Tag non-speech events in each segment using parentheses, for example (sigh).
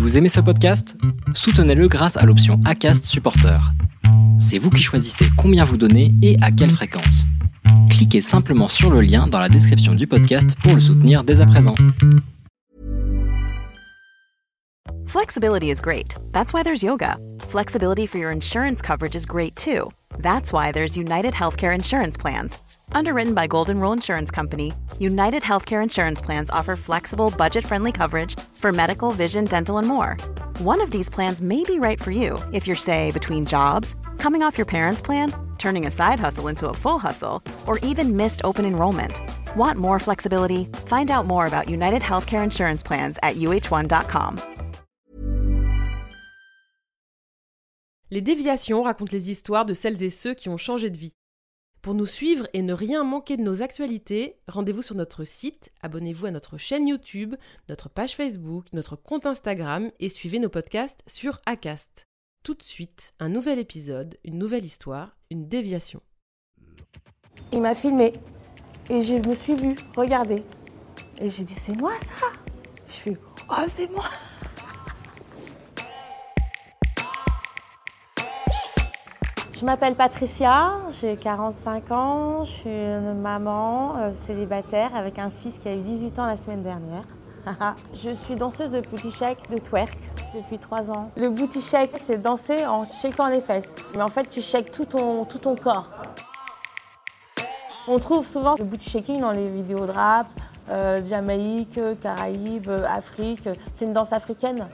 Vous aimez ce podcast? Soutenez-le grâce à l'option ACAST Supporter. C'est vous qui choisissez combien vous donnez et à quelle fréquence. Cliquez simplement sur le lien dans la description du podcast pour le soutenir dès à présent. Flexibility is great. That's why there's yoga. Flexibility for your insurance coverage is great too. That's why there's United Healthcare Insurance Plans. Underwritten by Golden Rule Insurance Company, United Healthcare Insurance Plans offer flexible, budget friendly coverage for medical, vision, dental, and more. One of these plans may be right for you if you're, say, between jobs, coming off your parents' plan, turning a side hustle into a full hustle, or even missed open enrollment. Want more flexibility? Find out more about United Healthcare Insurance Plans at uh1.com. Les déviations racontent les histoires de celles et ceux qui ont changé de vie. Pour nous suivre et ne rien manquer de nos actualités, rendez-vous sur notre site, abonnez-vous à notre chaîne YouTube, notre page Facebook, notre compte Instagram et suivez nos podcasts sur Acast. Tout de suite, un nouvel épisode, une nouvelle histoire, une déviation. Il m'a filmé et je me suis vue, regardez. Et j'ai dit c'est moi ça? Je fais oh c'est moi Je m'appelle Patricia, j'ai 45 ans, je suis une maman euh, célibataire avec un fils qui a eu 18 ans la semaine dernière. (laughs) je suis danseuse de booty shake, de twerk depuis 3 ans. Le booty shake, c'est danser en shakant les fesses. Mais en fait, tu shakes tout ton, tout ton corps. On trouve souvent le booty shaking dans les vidéos de rap, euh, Jamaïque, Caraïbes, Afrique. C'est une danse africaine.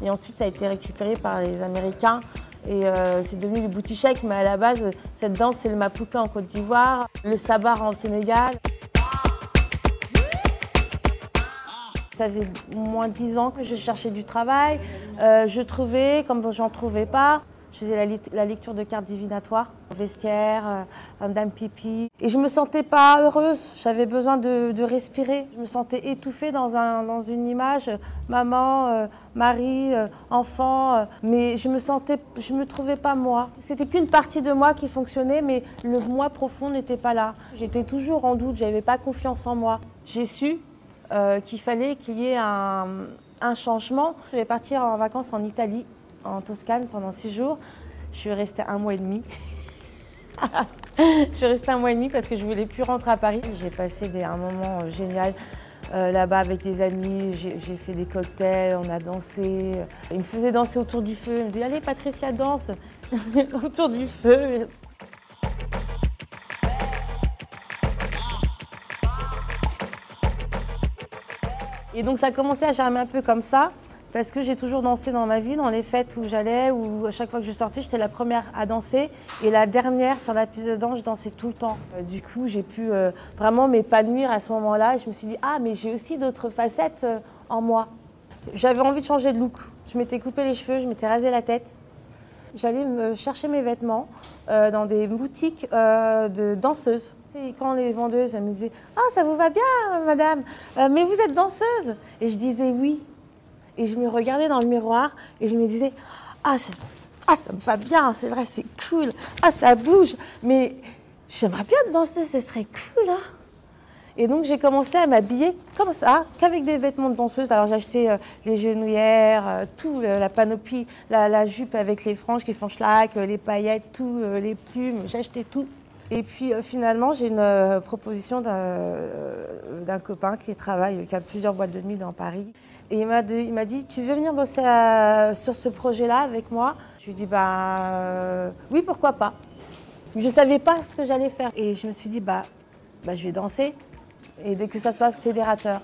Et ensuite, ça a été récupéré par les Américains et euh, c'est devenu le booty shake, mais à la base, cette danse, c'est le mapouka en Côte d'Ivoire, le sabar en Sénégal. Ça fait moins 10 ans que je cherchais du travail. Euh, je trouvais, comme j'en trouvais pas, je faisais la, lecture de cartes divinatoires, vestiaire, euh, un dame pipi. Et je me sentais pas heureuse, j'avais besoin de, respirer. Je me sentais étouffée dans, un, dans une image, maman, euh, mari, euh, enfant. mais je me sentais, je me trouvais pas moi. C'était qu'une partie de moi qui fonctionnait, mais le moi profond n'était pas là. J'étais toujours en doute, j'avais pas confiance en moi. J'ai su qu'il fallait qu'il y ait un changement. Je vais partir en vacances en Italie en Toscane pendant six jours. Je suis restée un mois et demi. (laughs) je suis restée un mois et demi parce que je voulais plus rentrer à Paris. J'ai passé un moment euh, génial euh, là-bas avec des amis. J'ai fait des cocktails, on a dansé. Ils me faisaient danser autour du feu. Ils me disaient Allez, Patricia, danse (laughs) autour du feu. Et donc ça a commencé à germer un peu comme ça. Parce que j'ai toujours dansé dans ma vie, dans les fêtes où j'allais, où à chaque fois que je sortais, j'étais la première à danser. Et la dernière sur la piste de danse, je dansais tout le temps. Euh, du coup, j'ai pu euh, vraiment m'épanouir à ce moment-là. Je me suis dit, ah, mais j'ai aussi d'autres facettes euh, en moi. J'avais envie de changer de look. Je m'étais coupé les cheveux, je m'étais rasé la tête. J'allais me chercher mes vêtements dans des boutiques de danseuses. Et quand les vendeuses elles me disaient Ah, ça vous va bien, madame, mais vous êtes danseuse? Et je disais oui et je me regardais dans le miroir et je me disais ah, ah ça me va bien, c'est vrai, c'est cool, ah ça bouge, mais j'aimerais bien danser, ce serait cool. Hein et donc j'ai commencé à m'habiller comme ça, qu'avec des vêtements de danseuse. Alors j'ai acheté euh, les genouillères, euh, tout, la panoplie, la, jupe avec les franges qui font schlack, euh, les paillettes, tout, les plumes, j'ai acheté tout. Et puis finalement, j'ai une proposition d'un copain qui travaille, qui a plusieurs boîtes de nuit dans Paris. Et il m'a dit, tu veux venir bosser sur ce projet-là avec moi? Je lui ai dit, bah euh, oui, pourquoi pas. Je ne savais pas ce que j'allais faire. Et je me suis dit, bah, bah je vais danser. Et dès que ça soit fédérateur.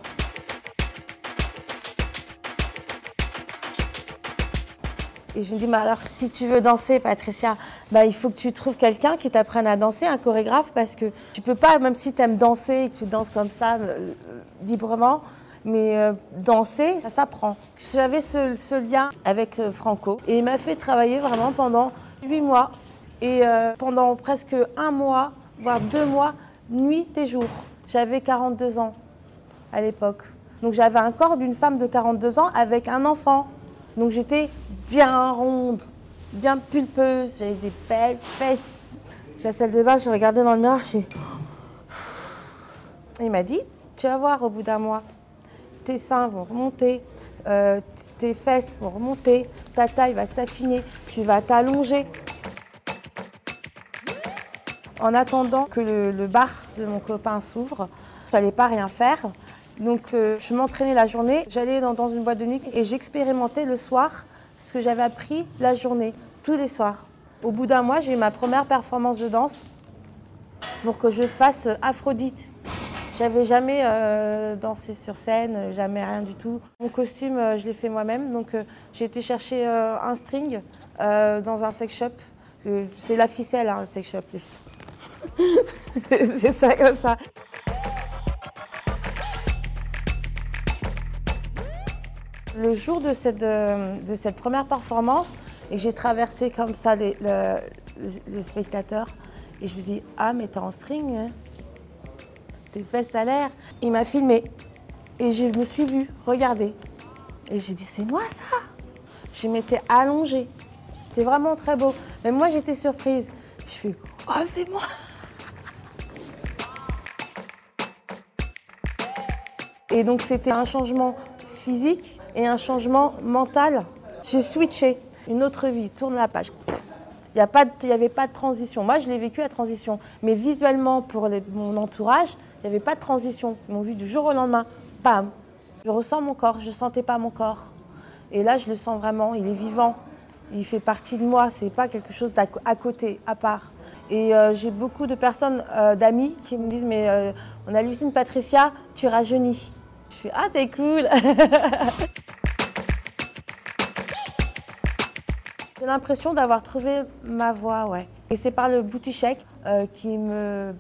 Et je me dis, bah alors si tu veux danser, Patricia, bah, il faut que tu trouves quelqu'un qui t'apprenne à danser, un chorégraphe, parce que tu peux pas, même si tu aimes danser et que tu danses comme ça, euh, librement, mais euh, danser, ça s'apprend. J'avais ce, lien avec euh, Franco et il m'a fait travailler vraiment pendant huit mois et pendant presque un mois, voire deux mois, nuit et jour. J'avais 42 ans à l'époque. Donc j'avais un corps d'une femme de 42 ans avec un enfant. Donc j'étais bien ronde, bien pulpeuse, j'avais des belles fesses. La salle de bain, je regardais dans le miroir, je Il m'a dit, tu vas voir au bout d'un mois, tes seins vont remonter, euh, tes fesses vont remonter, ta taille va s'affiner, tu vas t'allonger. En attendant que le, bar de mon copain s'ouvre, je n'allais pas rien faire. Donc euh, je m'entraînais la journée, j'allais dans, une boîte de nuit et j'expérimentais le soir ce que j'avais appris la journée, tous les soirs. Au bout d'un mois, j'ai eu ma première performance de danse pour que je fasse Aphrodite. J'avais jamais euh, dansé sur scène, jamais rien du tout. Mon costume, euh, je l'ai fait moi-même. Donc j'ai été chercher un string dans un sex shop. c'est la ficelle, hein, le sex shop. (laughs) c'est ça comme ça. Le jour de cette, de, cette première performance, et j'ai traversé comme ça les, spectateurs, et je me suis dit, ah mais t'es en string, hein tes fesses à l'air. Il m'a filmé, et je me suis vue, regardez. Et j'ai dit, c'est moi ça Je m'étais allongée. C'était vraiment très beau. Mais moi j'étais surprise. Je fais, oh c'est moi Et donc c'était un changement physique et un changement mental. J'ai switché. Une autre vie, tourne la page. Il n'y avait pas de transition. Moi, je l'ai vécu à transition. Mais visuellement, pour mon entourage, il n'y avait pas de transition. Ils m'ont vu du jour au lendemain. Bam Je ressens mon corps, je ne sentais pas mon corps. Et là, je le sens vraiment. Il est vivant. Il fait partie de moi. Ce n'est pas quelque chose à côté, à part. Et euh, j'ai beaucoup de personnes, euh, d'amis, qui me disent Mais euh, on hallucine, Patricia, tu rajeunis. Je suis Ah, c'est cool (laughs) J'ai l'impression d'avoir trouvé ma voie, ouais. Et c'est par le booty shake euh, qui me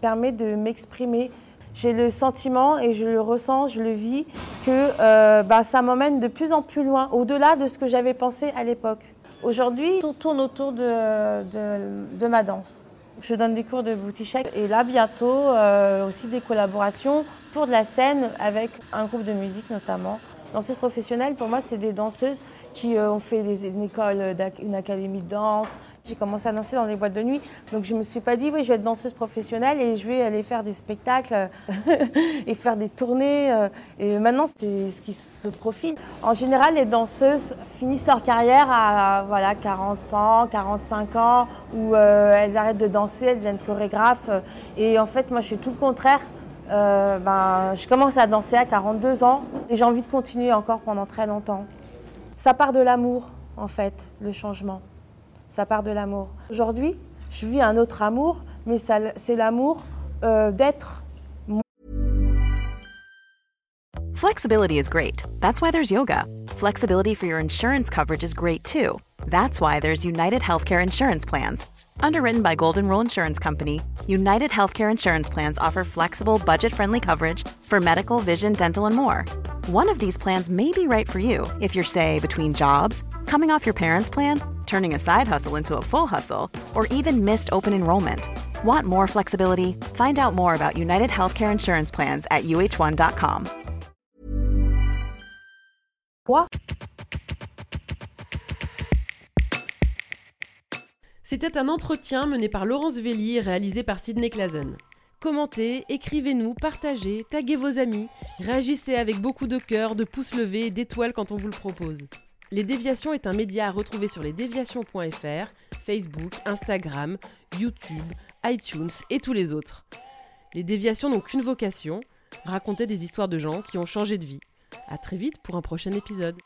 permet de m'exprimer. J'ai le sentiment et je le ressens, je le vis, que euh, bah, ça m'emmène de plus en plus loin, au-delà de ce que j'avais pensé à l'époque. Aujourd'hui, tout tourne autour de, de, ma danse. Je donne des cours de booty shake et là bientôt euh, aussi des collaborations pour de la scène avec un groupe de musique notamment. Danseuses professionnelles, pour moi, c'est des danseuses qui euh, ont fait une école, une académie de danse. J'ai commencé à danser dans des boîtes de nuit. Donc je ne me suis pas dit, oui, je vais être danseuse professionnelle et je vais aller faire des spectacles (laughs) et faire des tournées. Euh. Et maintenant, c'est ce qui se profile. En général, les danseuses finissent leur carrière à voilà, 40 ans, 45 ans, où euh, elles arrêtent de danser, elles deviennent chorégraphes. Et en fait, moi, je suis tout le contraire. Euh, ben, je commence à danser à 42 ans et j'ai envie de continuer encore pendant très longtemps. Ça part de l'amour, en fait, le changement. Ça part de l'amour. Aujourd'hui, je vis un autre amour, mais c'est l'amour euh, d'être. Flexibility is great. That's why there's yoga. Flexibility for your insurance coverage is great too. That's why there's United Healthcare Insurance Plans. Underwritten by Golden Rule Insurance Company, United Healthcare Insurance Plans offer flexible, budget friendly coverage for medical, vision, dental, and more. One of these plans may be right for you if you're, say, between jobs, coming off your parents' plan, turning a side hustle into a full hustle, or even missed open enrollment. Want more flexibility? Find out more about United Healthcare Insurance Plans at uh1.com. What? C'était un entretien mené par Laurence Velli et réalisé par Sidney Clazen. Commentez, écrivez-nous, partagez, taguez vos amis, réagissez avec beaucoup de cœur, de pouces levés et d'étoiles quand on vous le propose. Les Déviations est un média à retrouver sur lesdéviations.fr, Facebook, Instagram, YouTube, iTunes et tous les autres. Les Déviations n'ont qu'une vocation, raconter des histoires de gens qui ont changé de vie. A très vite pour un prochain épisode.